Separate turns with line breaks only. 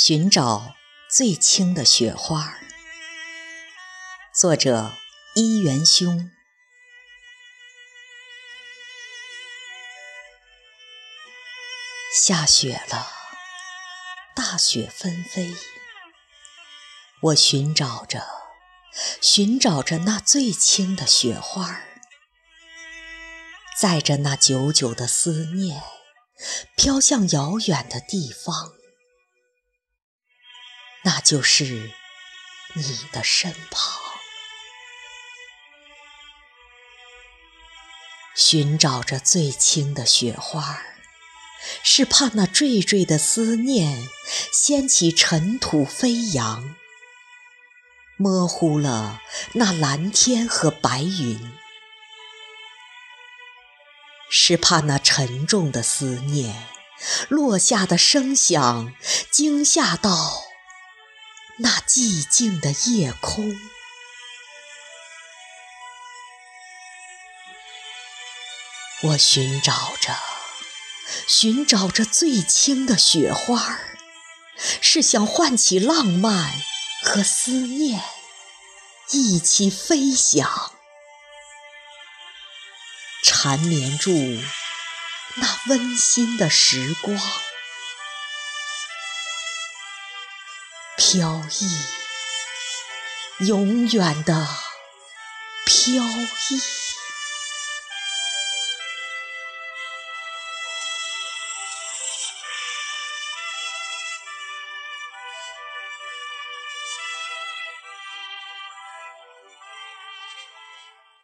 寻找最轻的雪花，作者一元兄。下雪了，大雪纷飞，我寻找着，寻找着那最轻的雪花，载着那久久的思念，飘向遥远的地方。那就是你的身旁，寻找着最轻的雪花，是怕那坠坠的思念掀起尘土飞扬，模糊了那蓝天和白云；是怕那沉重的思念落下的声响惊吓到。那寂静的夜空，我寻找着，寻找着最轻的雪花，是想唤起浪漫和思念，一起飞翔，缠绵住那温馨的时光。飘逸，永远的飘逸。